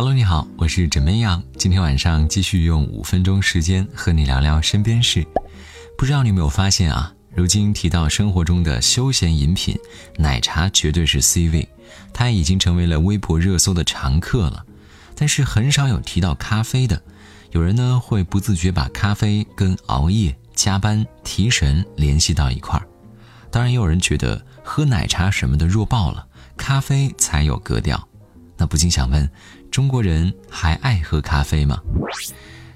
Hello，你好，我是枕边羊。今天晚上继续用五分钟时间和你聊聊身边事。不知道你有没有发现啊？如今提到生活中的休闲饮品，奶茶绝对是 C 位，它已经成为了微博热搜的常客了。但是很少有提到咖啡的。有人呢会不自觉把咖啡跟熬夜、加班、提神联系到一块儿。当然，也有人觉得喝奶茶什么的弱爆了，咖啡才有格调。那不禁想问：中国人还爱喝咖啡吗？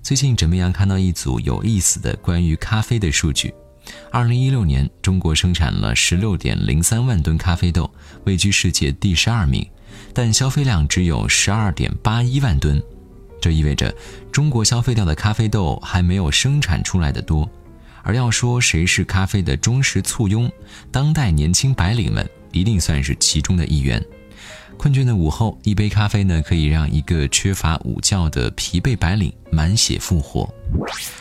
最近枕边羊看到一组有意思的关于咖啡的数据。二零一六年，中国生产了十六点零三万吨咖啡豆，位居世界第十二名，但消费量只有十二点八一万吨。这意味着中国消费掉的咖啡豆还没有生产出来的多。而要说谁是咖啡的忠实簇拥，当代年轻白领们一定算是其中的一员。困倦的午后，一杯咖啡呢，可以让一个缺乏午觉的疲惫白领满血复活。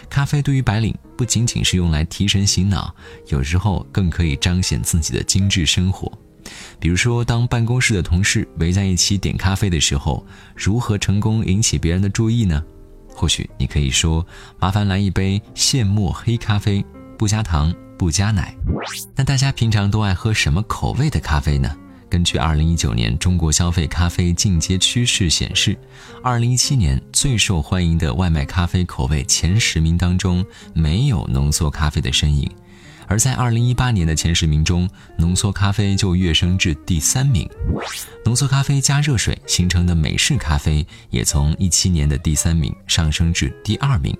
咖啡对于白领不仅仅是用来提神醒脑，有时候更可以彰显自己的精致生活。比如说，当办公室的同事围在一起点咖啡的时候，如何成功引起别人的注意呢？或许你可以说：“麻烦来一杯现磨黑咖啡，不加糖，不加奶。”那大家平常都爱喝什么口味的咖啡呢？根据二零一九年中国消费咖啡进阶趋势显示，二零一七年最受欢迎的外卖咖啡口味前十名当中没有浓缩咖啡的身影，而在二零一八年的前十名中，浓缩咖啡就跃升至第三名。浓缩咖啡加热水形成的美式咖啡也从一七年的第三名上升至第二名，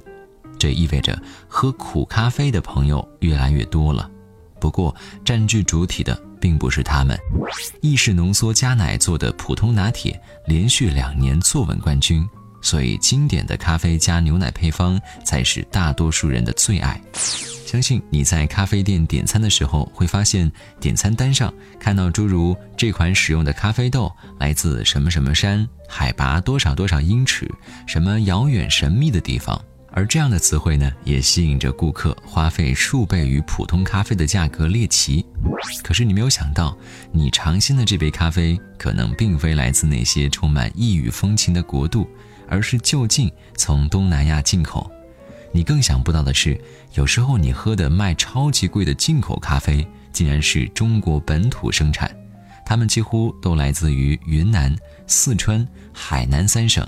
这意味着喝苦咖啡的朋友越来越多了。不过，占据主体的。并不是他们，意式浓缩加奶做的普通拿铁连续两年坐稳冠军，所以经典的咖啡加牛奶配方才是大多数人的最爱。相信你在咖啡店点餐的时候，会发现点餐单上看到诸如这款使用的咖啡豆来自什么什么山，海拔多少多少英尺，什么遥远神秘的地方。而这样的词汇呢，也吸引着顾客花费数倍于普通咖啡的价格猎奇。可是你没有想到，你尝鲜的这杯咖啡可能并非来自那些充满异域风情的国度，而是就近从东南亚进口。你更想不到的是，有时候你喝的卖超级贵的进口咖啡，竟然是中国本土生产。它们几乎都来自于云南、四川、海南三省。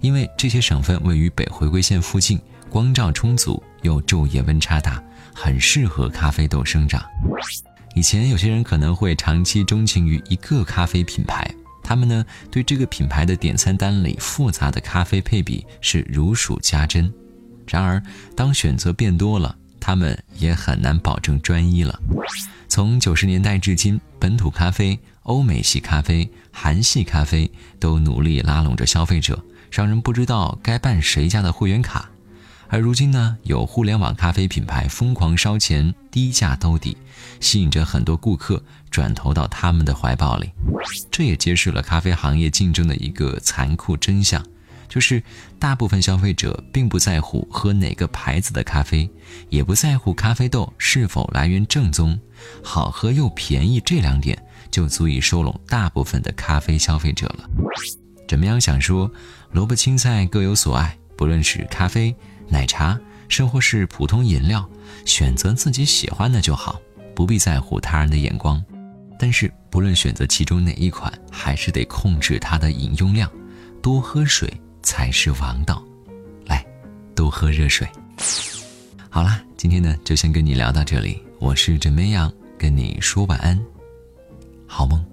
因为这些省份位于北回归线附近，光照充足，又昼夜温差大，很适合咖啡豆生长。以前有些人可能会长期钟情于一个咖啡品牌，他们呢对这个品牌的点餐单里复杂的咖啡配比是如数家珍。然而，当选择变多了，他们也很难保证专一了。从九十年代至今，本土咖啡、欧美系咖啡、韩系咖啡都努力拉拢着消费者。让人不知道该办谁家的会员卡，而如今呢，有互联网咖啡品牌疯狂烧钱，低价兜底，吸引着很多顾客转投到他们的怀抱里。这也揭示了咖啡行业竞争的一个残酷真相，就是大部分消费者并不在乎喝哪个牌子的咖啡，也不在乎咖啡豆是否来源正宗，好喝又便宜这两点就足以收拢大部分的咖啡消费者了。怎么样想说？萝卜青菜各有所爱，不论是咖啡、奶茶，甚或是普通饮料，选择自己喜欢的就好，不必在乎他人的眼光。但是，不论选择其中哪一款，还是得控制它的饮用量，多喝水才是王道。来，多喝热水。好啦，今天呢就先跟你聊到这里，我是枕梅羊，跟你说晚安，好梦。